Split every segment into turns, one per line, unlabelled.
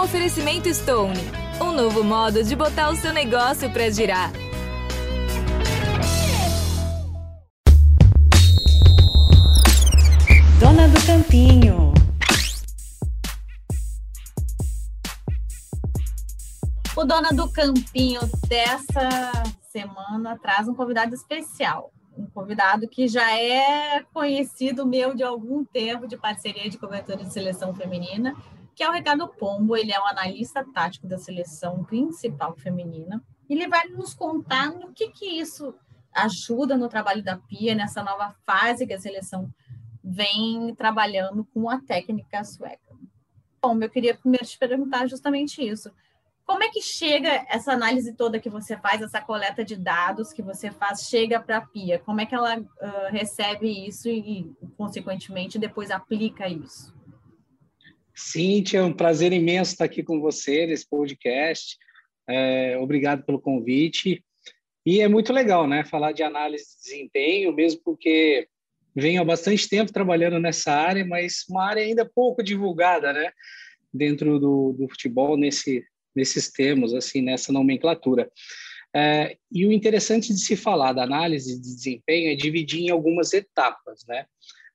Um oferecimento Stone, um novo modo de botar o seu negócio para girar.
Dona do Campinho. O Dona do Campinho dessa semana traz um convidado especial. Um convidado que já é conhecido meu de algum tempo de parceria de cobertura de seleção feminina, que é o Ricardo Pombo. Ele é um analista tático da seleção principal feminina. Ele vai nos contar no que, que isso ajuda no trabalho da Pia, nessa nova fase que a seleção vem trabalhando com a técnica sueca. Bom, eu queria primeiro te perguntar justamente isso. Como é que chega essa análise toda que você faz, essa coleta de dados que você faz, chega para a Pia? Como é que ela uh, recebe isso e, consequentemente, depois aplica isso?
Cíntia, é um prazer imenso estar aqui com você nesse podcast. É, obrigado pelo convite. E é muito legal, né, falar de análise de desempenho, mesmo porque venho há bastante tempo trabalhando nessa área, mas uma área ainda pouco divulgada, né, dentro do, do futebol nesse nesses termos, assim, nessa nomenclatura. É, e o interessante de se falar da análise de desempenho é dividir em algumas etapas, né?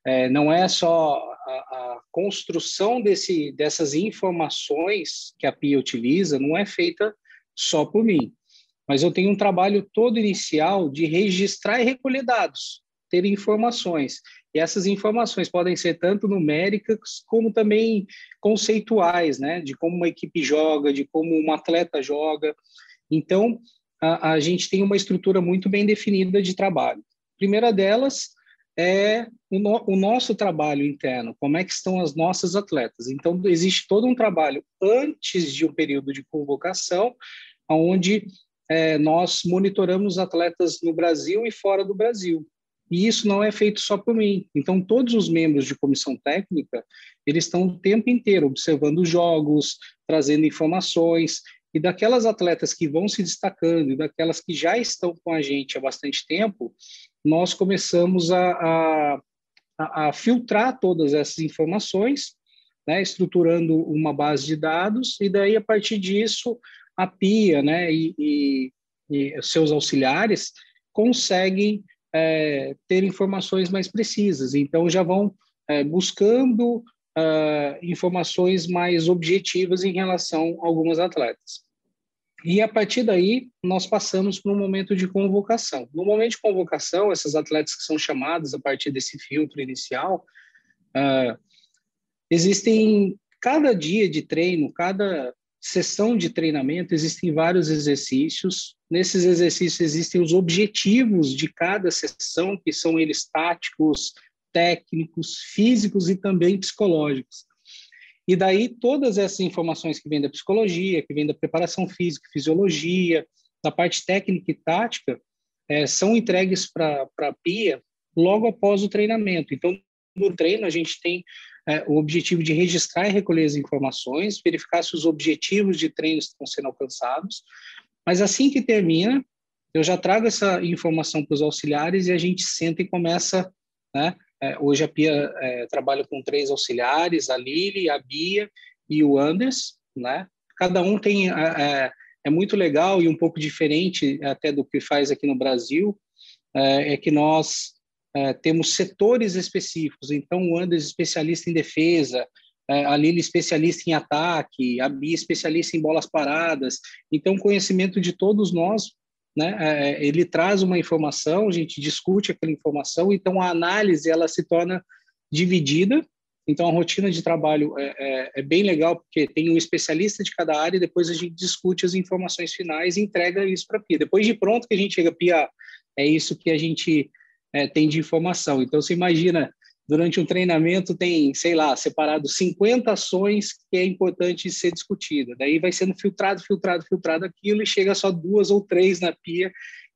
É, não é só a, a, construção desse, dessas informações que a PIA utiliza, não é feita só por mim, mas eu tenho um trabalho todo inicial de registrar e recolher dados, ter informações. E essas informações podem ser tanto numéricas como também conceituais, né? De como uma equipe joga, de como um atleta joga. Então, a, a gente tem uma estrutura muito bem definida de trabalho. A primeira delas é o, no, o, nosso trabalho interno, como é que estão as nossas atletas. Então, existe todo um trabalho antes de um período de convocação, onde é, nós monitoramos atletas no Brasil e fora do Brasil. E isso não é feito só por mim. Então, todos os membros de comissão técnica, eles estão o tempo inteiro observando os jogos, trazendo informações, e daquelas atletas que vão se destacando e daquelas que já estão com a gente há bastante tempo, nós começamos a, a, a filtrar todas essas informações, né, estruturando uma base de dados, e daí, a partir disso, a PIA né, e, e, e seus auxiliares conseguem é, ter informações mais precisas. Então, já vão é, buscando uh, informações mais objetivas em relação a algumas atletas. E a partir daí, nós passamos para um momento de convocação. No momento de convocação, essas atletas que são chamadas a partir desse filtro inicial, uh, existem cada dia de treino, cada sessão de treinamento, existem vários exercícios. Nesses exercícios existem os objetivos de cada sessão, que são eles táticos, técnicos, físicos e também psicológicos. E daí todas essas informações que vêm da psicologia, que vêm da preparação física, fisiologia, da parte técnica e tática, é, são entregues para a PIA logo após o treinamento. Então, no treino, a gente tem é, o objetivo de registrar e recolher as informações, verificar se os objetivos de treino estão sendo alcançados, mas assim que termina, eu já trago essa informação para os auxiliares e a gente senta e começa, né? É, hoje a Pia é, trabalha com três auxiliares, a Lili, a Bia e o Anders, né? Cada um tem é, é, é muito legal e um pouco diferente até do que faz aqui no Brasil, é, é que nós é, temos setores específicos. Então, o Anders, especialista em defesa, a Lili, especialista em ataque, a Bia, especialista em bolas paradas. Então, conhecimento de todos nós, né, é, ele traz uma informação, a gente discute aquela informação, então a análise ela se torna dividida. Então, a rotina de trabalho é, é, é bem legal, porque tem um especialista de cada área e depois a gente discute as informações finais e entrega isso para a Pia. Depois de pronto que a gente chega, Pia, é isso que a gente é, tem de informação. Então, você imagina, durante um treinamento tem, sei lá, separado 50 ações que é importante ser discutida. Daí vai sendo filtrado, filtrado, filtrado aquilo e chega só duas ou três na pia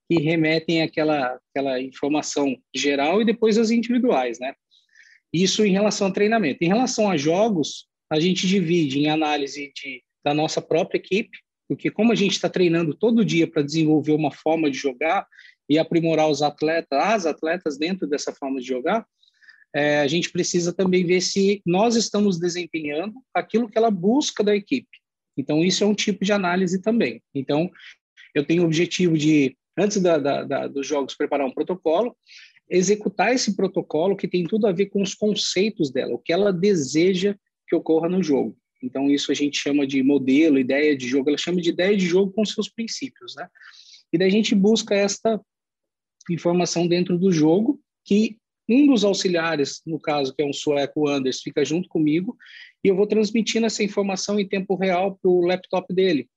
que remetem àquela, aquela informação geral e depois as individuais, né? Isso em relação ao treinamento. Em relação a jogos, a gente divide em análise de, da nossa própria equipe, porque como a gente está treinando todo dia para desenvolver uma forma de jogar, e aprimorar os atletas, as atletas dentro dessa forma de jogar, é, a gente precisa também ver se nós estamos desempenhando aquilo que ela busca da equipe. Então, isso é um tipo de análise também. Então, eu tenho o objetivo de, antes da, da, da, dos jogos, preparar um protocolo, executar esse protocolo que tem tudo a ver com os conceitos dela, o que ela deseja que ocorra no jogo. Então, isso a gente chama de modelo, ideia de jogo, ela chama de ideia de jogo com seus princípios, né? E daí a gente busca esta informação dentro do jogo, que um dos auxiliares, no caso, que é um sueco Anders, fica junto comigo, e eu vou transmitindo essa informação em tempo real para o laptop dele.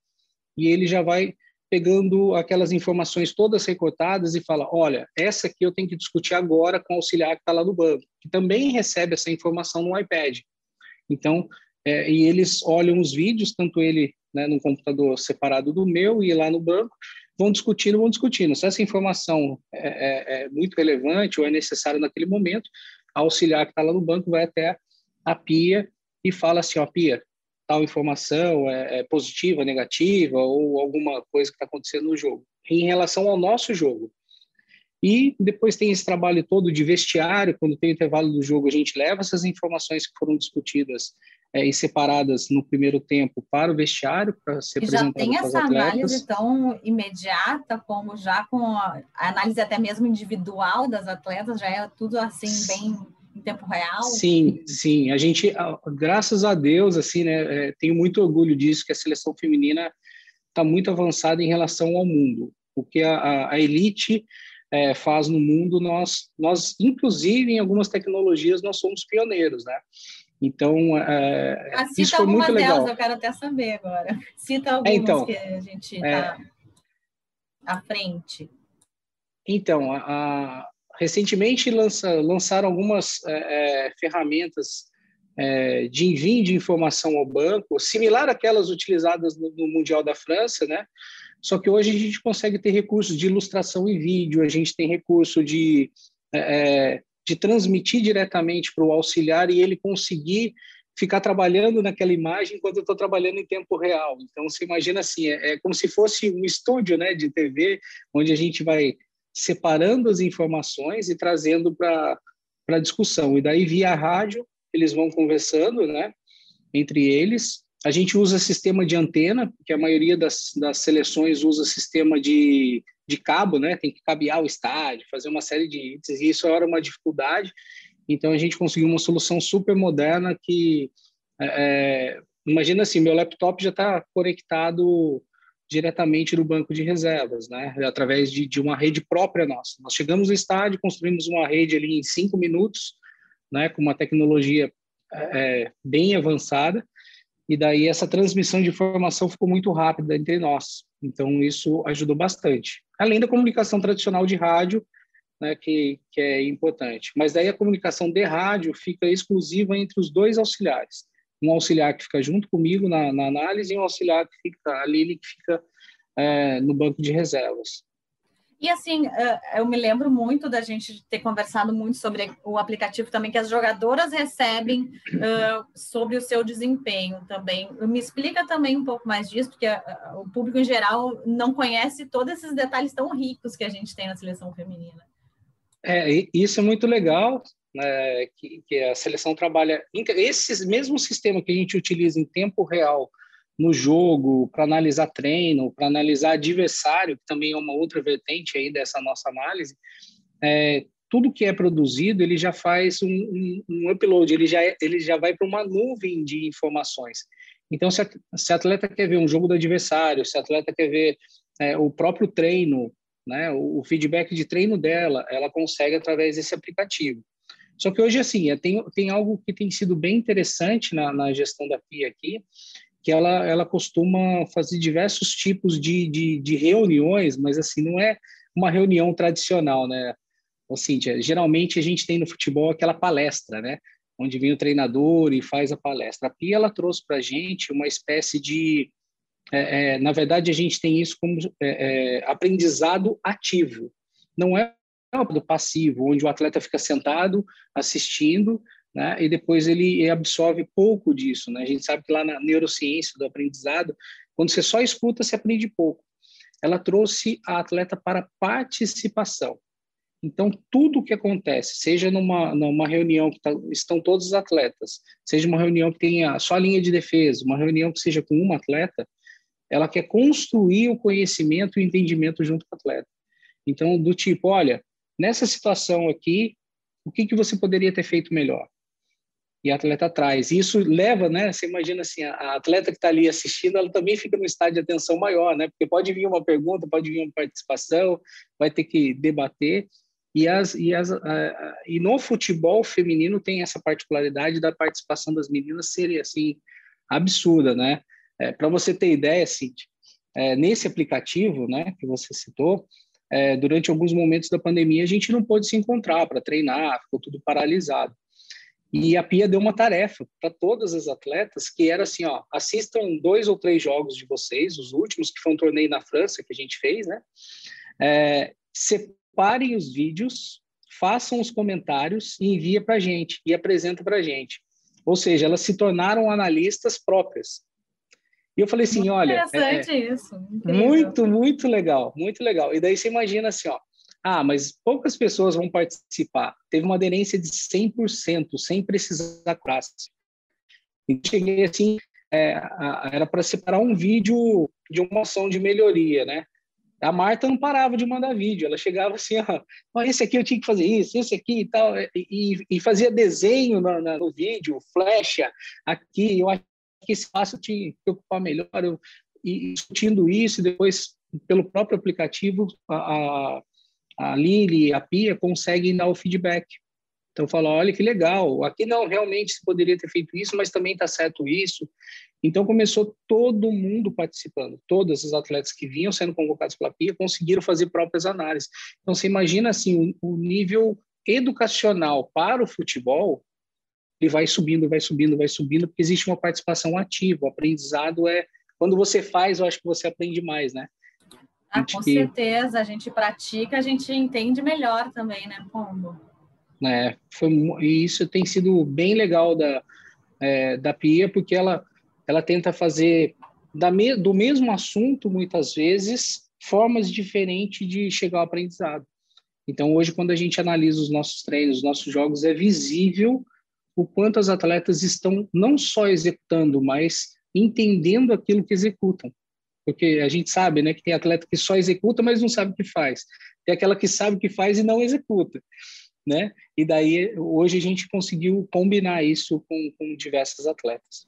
E ele já vai pegando aquelas informações todas recortadas e fala: olha, essa aqui eu tenho que discutir agora com o auxiliar que está lá no banco, que também recebe essa informação no iPad. Então, é, e eles olham os vídeos, tanto ele né, no computador separado do meu e lá no banco, vão discutindo, vão discutindo. Se essa informação é, é, é muito relevante ou é necessária naquele momento, a auxiliar que está lá no banco vai até a Pia e fala assim, ó, Pia, tal informação é, é positiva, negativa ou alguma coisa que está acontecendo no jogo. Em relação ao nosso jogo. E depois tem esse trabalho todo de vestiário, quando tem o intervalo do jogo, a gente leva essas informações que foram discutidas é, e separadas no primeiro tempo para o vestiário, para ser apresentado
Já tem essa análise tão imediata, como já com a análise até mesmo individual das atletas, já é tudo assim bem em tempo real?
Sim, sim. A gente, graças a Deus, assim, né, é, tenho muito orgulho disso, que a seleção feminina está muito avançada em relação ao mundo. O que a, a elite é, faz no mundo, nós, nós, inclusive, em algumas tecnologias, nós somos pioneiros, né? Então, é,
ah, isso foi muito legal. Delas, eu quero até saber agora. Cita é, algumas
então,
que a gente está é, à frente.
Então, a, recentemente lança, lançaram algumas é, é, ferramentas é, de envio de informação ao banco, similar àquelas utilizadas no, no, Mundial da França, né? Só que hoje a gente consegue ter recursos de ilustração em vídeo, a gente tem recurso de, é, é, de transmitir diretamente para o auxiliar e ele conseguir ficar trabalhando naquela imagem enquanto eu estou trabalhando em tempo real. Então, você imagina assim, é, é, como se fosse um estúdio né, de TV, onde a gente vai separando as informações e trazendo para a discussão. E daí, via rádio, eles vão conversando né, entre eles. A gente usa sistema de antena, porque a maioria das, das seleções usa sistema de, de cabo, né? Tem que cabear o estádio, fazer uma série de itens, e isso era uma dificuldade. Então, a gente conseguiu uma solução super moderna que... É, é imagina assim, meu laptop já está conectado diretamente no banco de reservas, né? Através de, de uma rede própria nossa. Nós chegamos no estádio, construímos uma rede ali em cinco minutos, né? Com uma tecnologia é, bem avançada e daí essa transmissão de informação ficou muito rápida entre nós. Então isso ajudou bastante. Além da comunicação tradicional de rádio, né, que, que é importante. Mas daí a comunicação de rádio fica exclusiva entre os dois auxiliares um auxiliar que fica junto comigo na, na análise e um auxiliar que fica, a Lili, que fica é, no banco de reservas.
E assim, é, eu me lembro muito da gente ter conversado muito sobre o aplicativo também que as jogadoras recebem uh, sobre o seu desempenho também. Me explica também um pouco mais disso, porque uh, o público em geral não conhece todos esses detalhes tão ricos que a gente tem na seleção feminina.
É, isso é muito legal né, que, que, a seleção trabalha. Esse mesmo sistema que a gente utiliza em tempo real no jogo, para analisar treino, para analisar adversário, que também é uma outra vertente aí dessa nossa análise, é, tudo que é produzido, ele já faz um, um, um upload, ele já, é, ele já vai para uma nuvem de informações. Então, se a, atleta quer ver um jogo do adversário, se atleta quer ver é, o próprio treino, né, o, o feedback de treino dela, ela consegue através desse aplicativo. Só que hoje, assim, é, tem, tem algo que tem sido bem interessante na, na gestão da PIA aqui, que ela, ela costuma fazer diversos tipos de, de, de reuniões, mas, assim, não é uma reunião tradicional, né? Ou Cíntia, geralmente a gente tem no futebol aquela palestra, né? Onde vem o treinador e faz a palestra. A Pia, ela trouxe para a gente uma espécie de... É, é, na verdade, a gente tem isso como é, é aprendizado ativo. Não é do passivo, onde o atleta fica sentado assistindo, né, e depois ele absorve pouco disso, né? A gente sabe que lá na neurociência do aprendizado, quando você só escuta, você aprende pouco. Ela trouxe a atleta para participação. Então, tudo o que acontece, seja numa, numa reunião que tá, estão todos os atletas, seja uma reunião que tenha só a linha de defesa, uma reunião que seja com um atleta, ela quer construir o conhecimento e o entendimento junto com o atleta. Então, do tipo, olha, nessa situação aqui, o que, que você poderia ter feito melhor? E a atleta traz. Isso leva, né? Você imagina assim, a atleta que está ali assistindo, ela também fica no estado de atenção maior, né? Porque pode vir uma pergunta, pode vir uma participação, vai ter que debater. E, as, e, as, e no futebol feminino tem essa particularidade da participação das meninas ser assim absurda, né? É, Para você ter ideia, Cintia, é, nesse aplicativo, né, que você citou, é, durante alguns momentos da pandemia a gente não pôde se encontrar para treinar, ficou tudo paralisado. E a Pia deu uma tarefa para todas as atletas, que era assim, ó, assistam dois ou três jogos de vocês, os últimos, que foi um torneio na França que a gente fez, né? É, separem os vídeos, façam os comentários e envia para a gente, e apresenta para a gente. Ou seja, elas se tornaram analistas próprias. E eu falei assim,
muito
olha...
Interessante é, é isso.
Incrível. Muito, muito legal, muito legal. E daí você imagina assim, ó, ah, mas poucas pessoas vão participar. Teve uma aderência de 100%, sem precisar classe. E cheguei assim, é, era para separar um vídeo de uma ação de melhoria, né? A Marta não parava de mandar vídeo, ela chegava assim, ó, esse aqui eu tinha que fazer isso, esse aqui e tal, e, e fazia desenho no, no, vídeo, flecha aqui, eu acho que esse passo tinha que ocupar melhor, eu, e discutindo isso, depois, pelo próprio aplicativo, a, a Lili, a Pia conseguem dar o feedback. Então, fala, olha que legal, aqui não, realmente se poderia ter feito isso, mas também está certo isso. Então começou todo mundo participando, todos os atletas que vinham sendo convocados pela PIA conseguiram fazer próprias análises. Então você imagina assim o, nível educacional para o futebol ele vai subindo, vai subindo, vai subindo, porque existe uma participação ativa. O aprendizado é quando você faz, eu acho que você aprende mais, né?
Ah, com que... certeza, a gente pratica, a gente entende melhor também, né, Pombo?
É, foi, e isso tem sido bem legal da, é, da Pia, porque ela ela tenta fazer me, do mesmo assunto, muitas vezes, formas diferentes de chegar ao aprendizado. Então, hoje, quando a gente analisa os nossos treinos, os nossos jogos, é visível o quanto as atletas estão não só executando, mas entendendo aquilo que executam. Porque a gente sabe né, que tem atleta que só executa, mas não sabe o que faz. Tem aquela que sabe o que faz e não executa. Né? E daí, hoje, a gente conseguiu combinar isso com, com diversas atletas.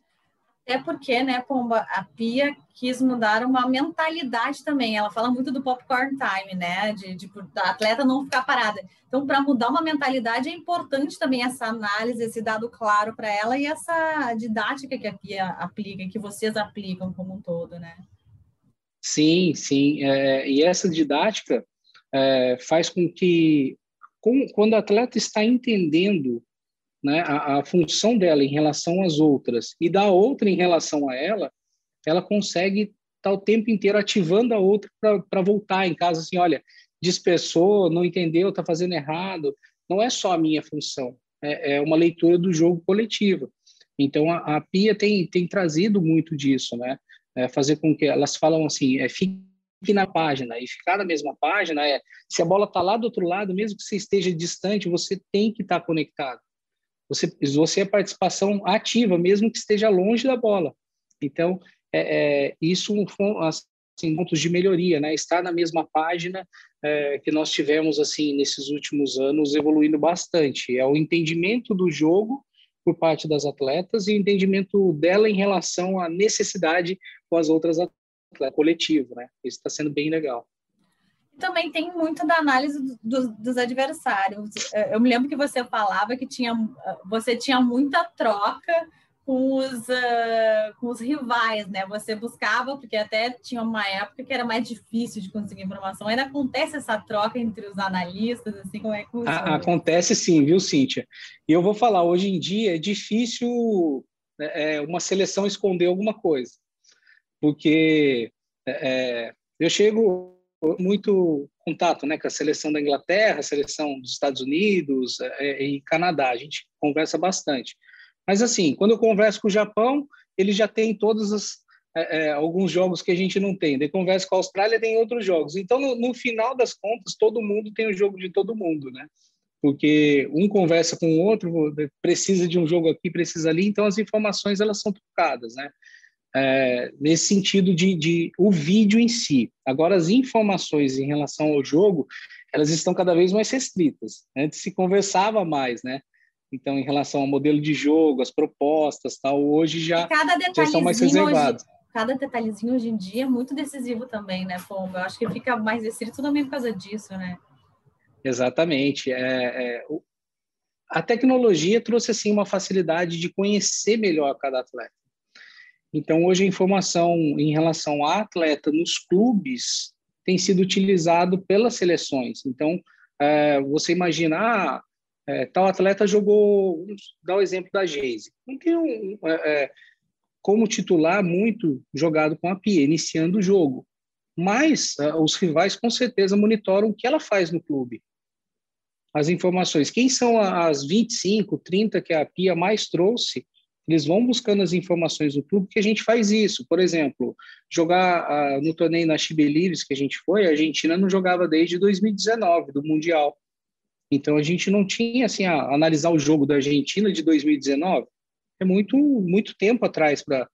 Até porque, né, Pomba, a Pia quis mudar uma mentalidade também. Ela fala muito do popcorn time, né? De, de, de atleta não ficar parada. Então, para mudar uma mentalidade, é importante também essa análise, esse dado claro para ela e essa didática que a Pia aplica, que vocês aplicam como um todo, né?
Sim, sim. É, e essa didática é, faz com que, com, quando o atleta está entendendo né, a, a, função dela em relação às outras e da outra em relação a ela, ela consegue estar tá o tempo inteiro ativando a outra para voltar em casa assim, olha, dispersou, não entendeu, está fazendo errado. Não é só a minha função, é, é uma leitura do jogo coletivo. Então a, a, Pia tem, tem trazido muito disso, né? É fazer com que elas falam assim, é, fique na página e ficar na mesma página é se a bola está lá do outro lado, mesmo que você esteja distante, você tem que estar tá conectado. Você, você é participação ativa, mesmo que esteja longe da bola. Então, é, é, isso assim, pontos de melhoria, né? Estar na mesma página é, que nós tivemos assim nesses últimos anos, evoluindo bastante. É o entendimento do jogo por parte das atletas e o entendimento dela em relação à necessidade com as outras atletas, coletivo, né? Isso está sendo bem legal
também tem muito da análise do, dos adversários. Eu me lembro que você falava que tinha, você tinha muita troca com os, uh, com os rivais, né? Você buscava, porque até tinha uma época que era mais difícil de conseguir informação. Ainda acontece essa troca entre os analistas, assim, como é que
funciona? Acontece sim, viu, Cíntia? E eu vou falar, hoje em dia é difícil né, é, uma seleção esconder alguma coisa, porque é, eu chego muito contato né, com a seleção da Inglaterra, a seleção dos Estados Unidos é, e Canadá. A gente conversa bastante. Mas, assim, quando eu converso com o Japão, ele já tem todas as, é, é, alguns jogos que a gente não tem. Daí conversa com a Austrália, tem outros jogos. Então, no, no, final das contas, todo mundo tem o jogo de todo mundo, né? Porque um conversa com o outro, precisa de um jogo aqui, precisa ali, então as informações elas são trocadas, né? É, nesse sentido de, de o vídeo em si. Agora, as informações em relação ao jogo, elas estão cada vez mais restritas. Antes se conversava mais, né? Então, em relação ao modelo de jogo, as propostas, tal, hoje já, já são mais reservados.
Hoje, cada detalhezinho hoje em dia é muito decisivo também, né, Pomba? Eu acho que fica mais restrito também por causa disso, né?
Exatamente. É, é, a tecnologia trouxe assim uma facilidade de conhecer melhor cada atleta. Então, hoje a informação em relação a atleta nos clubes tem sido utilizado pelas seleções. Então, é, você imaginar, ah, é, tal atleta jogou, vamos dar o exemplo da Geise. Não tem um, é, é, como titular muito jogado com a Pia, iniciando o jogo. Mas é, os rivais com certeza monitoram o que ela faz no clube. As informações. Quem são as 25, 30 que a Pia mais trouxe eles vão buscando as informações do clube que a gente faz isso. Por exemplo, jogar uh, no torneio na Chibelives que a gente foi, a Argentina não jogava desde 2019, do Mundial. Então a gente não tinha assim a analisar o jogo da Argentina de 2019. É muito muito tempo atrás para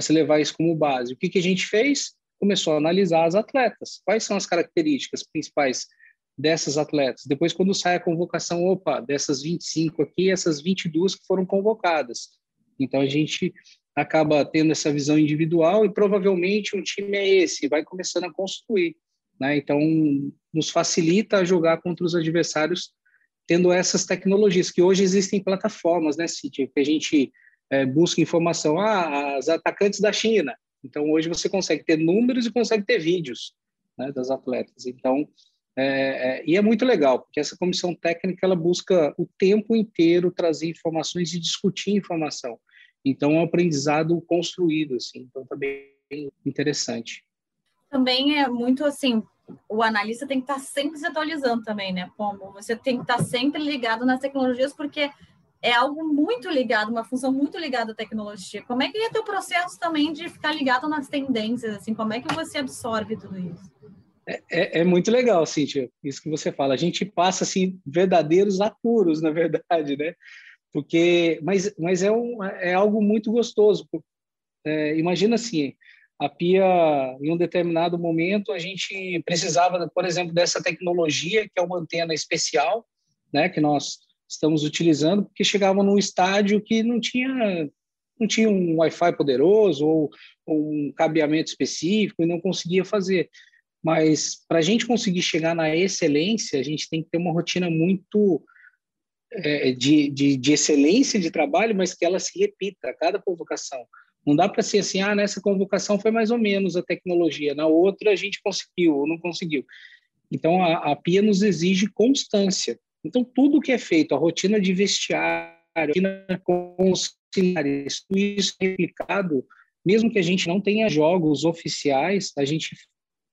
se levar isso como base. O que, que a gente fez? Começou a analisar as atletas. Quais são as características principais dessas atletas? Depois, quando sai a convocação, opa, dessas 25 aqui, essas 22 que foram convocadas então a gente acaba tendo essa visão individual e provavelmente um time é esse, vai começando a construir. Né? Então nos facilita a jogar contra os adversários tendo essas tecnologias que hoje existem plataformas, né, City, que a gente é, busca informação, ah, as atacantes da China. Então hoje você consegue ter números e consegue ter vídeos né, das atletas. Então é, é, e é muito legal, porque essa comissão técnica ela busca o tempo inteiro trazer informações e discutir informação. Então, é um aprendizado construído, assim, então tá bem interessante.
Também é muito assim, o analista tem que estar sempre se atualizando também, né, Como Você tem que estar sempre ligado nas tecnologias, porque é algo muito ligado, uma função muito ligada à tecnologia. Como é que é teu processo também de ficar ligado nas tendências, assim, como é que você absorve tudo isso?
É, é, é, muito legal, Cíntia, isso que você fala. A gente passa, assim, verdadeiros apuros, na verdade, né? Porque, mas, mas é, um, é algo muito gostoso. É, imagina assim, a Pia, em um determinado momento, a gente precisava, por exemplo, dessa tecnologia, que é uma antena especial, né, que nós estamos utilizando, porque chegava num estádio que não tinha não tinha um Wi-Fi poderoso ou, um cabeamento específico e não conseguia fazer. Mas para a gente conseguir chegar na excelência, a gente tem que ter uma rotina muito é, de, de, de, excelência de trabalho, mas que ela se repita a cada convocação. Não dá para ser assim, ah, nessa convocação foi mais ou menos a tecnologia, na outra a gente conseguiu ou não conseguiu. Então, a, a PIA nos exige constância. Então, tudo que é feito, a rotina de vestiário, a rotina com os tudo isso é replicado, mesmo que a gente não tenha jogos oficiais, a gente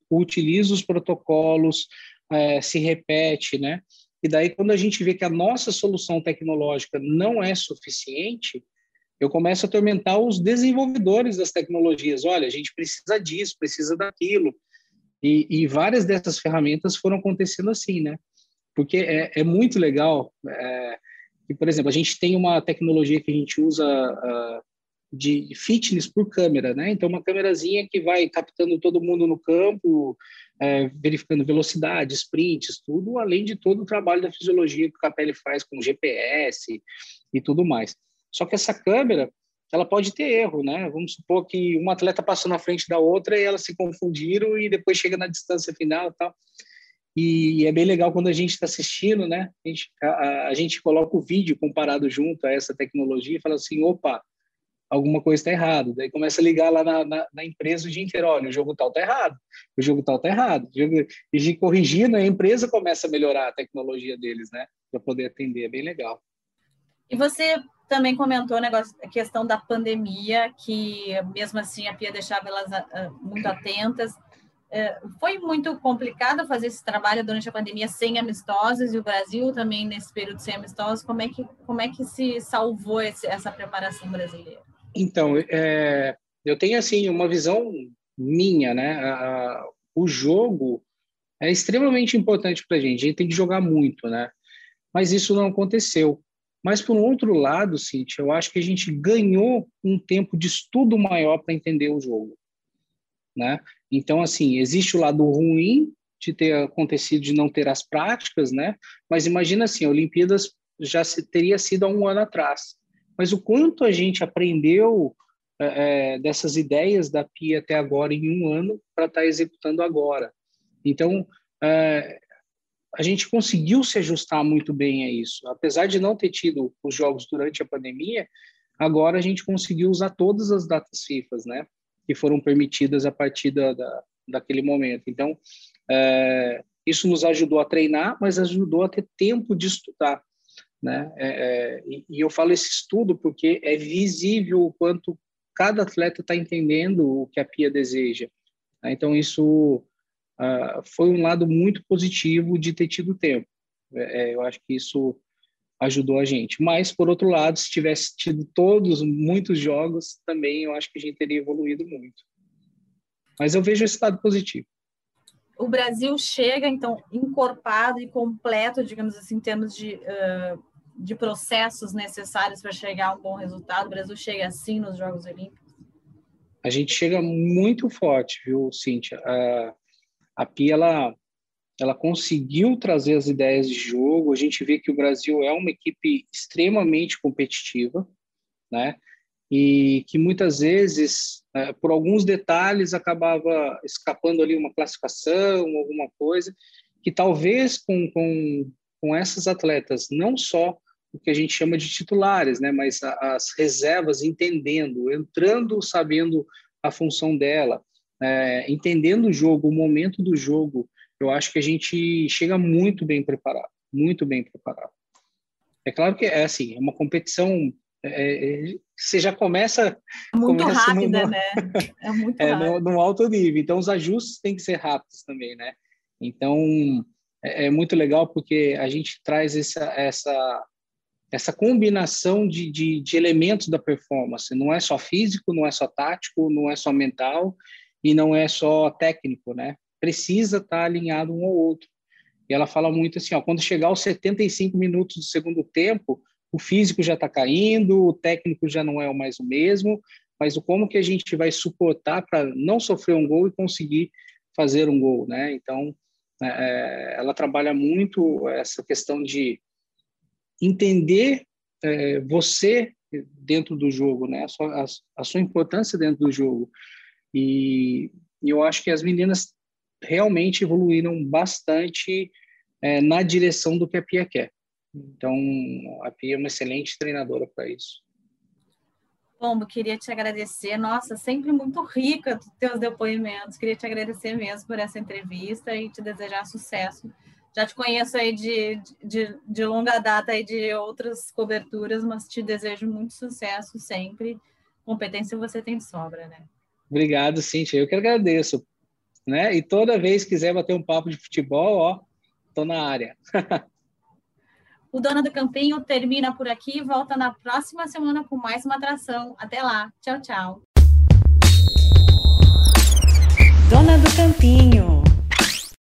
utiliza os protocolos, é, se repete, né? E daí, quando a gente vê que a nossa solução tecnológica não é suficiente, eu começo a atormentar os desenvolvedores das tecnologias. Olha, a gente precisa disso, precisa daquilo. E, e várias dessas ferramentas foram acontecendo assim, né? Porque é, é muito legal. É, que, por exemplo, a gente tem uma tecnologia que a gente usa uh, de fitness por câmera, né? Então, uma câmerazinha que vai captando todo mundo no campo, é, verificando velocidade, sprints, tudo, além de todo o trabalho da fisiologia que o Capelli faz com GPS e tudo mais. Só que essa câmera, ela pode ter erro, né? Vamos supor que uma atleta passou na frente da outra e elas se confundiram e depois chega na distância final e tal. E é bem legal quando a gente está assistindo, né? A gente, a, a gente coloca o vídeo comparado junto a essa tecnologia e fala assim, opa, alguma coisa está errada. Daí começa a ligar lá na, na, na, empresa o dia inteiro, olha, o jogo tal está errado, o jogo tal está errado. E corrigindo, a empresa começa a melhorar a tecnologia deles, né? Para poder atender, é bem legal.
E você também comentou o negócio, a questão da pandemia, que mesmo assim a Pia deixava elas uh, muito atentas. Uh, foi muito complicado fazer esse trabalho durante a pandemia sem amistosos e o Brasil também nesse período sem amistosos. Como é que, como é que se salvou esse, essa preparação brasileira?
Então, é, eu tenho assim uma visão minha, né? A, o jogo é extremamente importante para a gente. A gente tem que jogar muito, né? Mas isso não aconteceu. Mas por outro lado, Cintia, eu acho que a gente ganhou um tempo de estudo maior para entender o jogo, né? Então, assim, existe o lado ruim de ter acontecido de não ter as práticas, né? Mas imagina assim, a Olimpíadas já se, teria sido há um ano atrás. Mas o quanto a gente aprendeu é, é dessas ideias da PIA até agora em um ano para estar tá executando agora. Então, é, a gente conseguiu se ajustar muito bem a isso. Apesar de não ter tido os jogos durante a pandemia, agora a gente conseguiu usar todas as datas FIFA, né? Que foram permitidas a partir da, da daquele momento. Então, é, isso nos ajudou a treinar, mas ajudou a ter tempo de estudar. Né? É, é, e eu falo esse estudo porque é visível o quanto cada atleta está entendendo o que a Pia deseja. Né? Então, isso uh, foi um lado muito positivo de ter tido tempo. É, é, eu acho que isso ajudou a gente. Mas, por outro lado, se tivesse tido todos, muitos jogos, também eu acho que a gente teria evoluído muito. Mas eu vejo esse lado positivo.
O Brasil chega, então, encorpado e completo, digamos assim, em termos de, uh, de processos necessários para chegar a um bom resultado. O Brasil chega assim nos Jogos Olímpicos?
A gente chega muito forte, viu, Cíntia? Uh, a Pia ela, ela conseguiu trazer as ideias de jogo. A gente vê que o Brasil é uma equipe extremamente competitiva, né? E que muitas vezes, é, por alguns detalhes, acabava escapando ali uma classificação, alguma coisa, que talvez com, com, com essas atletas, não só o que a gente chama de titulares, né, mas as reservas entendendo, entrando sabendo a função dela, é, entendendo o jogo, o momento do jogo, eu acho que a gente chega muito bem preparado, muito bem preparado. É claro que é assim, é uma competição. É, é você já começa.
Muito começa rápida, no, né? É muito é,
no, no, alto nível. Então, os ajustes têm que ser rápidos também, né? Então, é, é muito legal porque a gente traz essa, essa, essa combinação de, de, de elementos da performance. Não é só físico, não é só tático, não é só mental e não é só técnico, né? Precisa estar tá alinhado um ao outro. E ela fala muito assim, ó, quando chegar aos 75 minutos do segundo tempo, o físico já está caindo, o técnico já não é mais o mesmo, mas o como que a gente vai suportar para não sofrer um gol e conseguir fazer um gol, né? Então, é, é ela trabalha muito essa questão de entender é, você dentro do jogo, né? A sua, a, a sua importância dentro do jogo. E, e eu acho que as meninas realmente evoluíram bastante é, na direção do que a Pia quer. Então, a Pia é uma excelente treinadora para isso.
Pombo, queria te agradecer. Nossa, sempre muito rica os teus depoimentos. Queria te agradecer mesmo por essa entrevista e te desejar sucesso. Já te conheço aí de, de, de longa data aí de outras coberturas, mas te desejo muito sucesso sempre. Competência você tem de sobra, né?
Obrigado, Cintia. Eu que agradeço. Né? E toda vez que quiser bater um papo de futebol, ó, tô na área.
o Dona do Campinho termina por aqui e volta na próxima semana com mais uma atração. Até lá. Tchau, tchau.
Dona do Campinho.